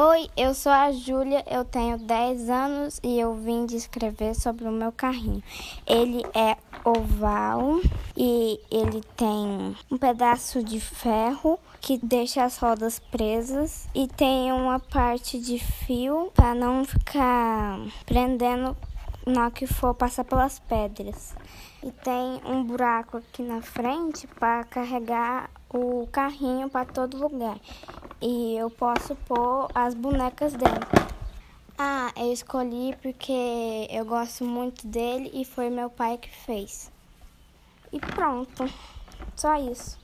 Oi, eu sou a Júlia, eu tenho 10 anos e eu vim descrever sobre o meu carrinho. Ele é oval e ele tem um pedaço de ferro que deixa as rodas presas e tem uma parte de fio para não ficar prendendo na que for passar pelas pedras. E tem um buraco aqui na frente para carregar o carrinho para todo lugar. E eu posso pôr as bonecas dentro. Ah, eu escolhi porque eu gosto muito dele e foi meu pai que fez. E pronto. Só isso.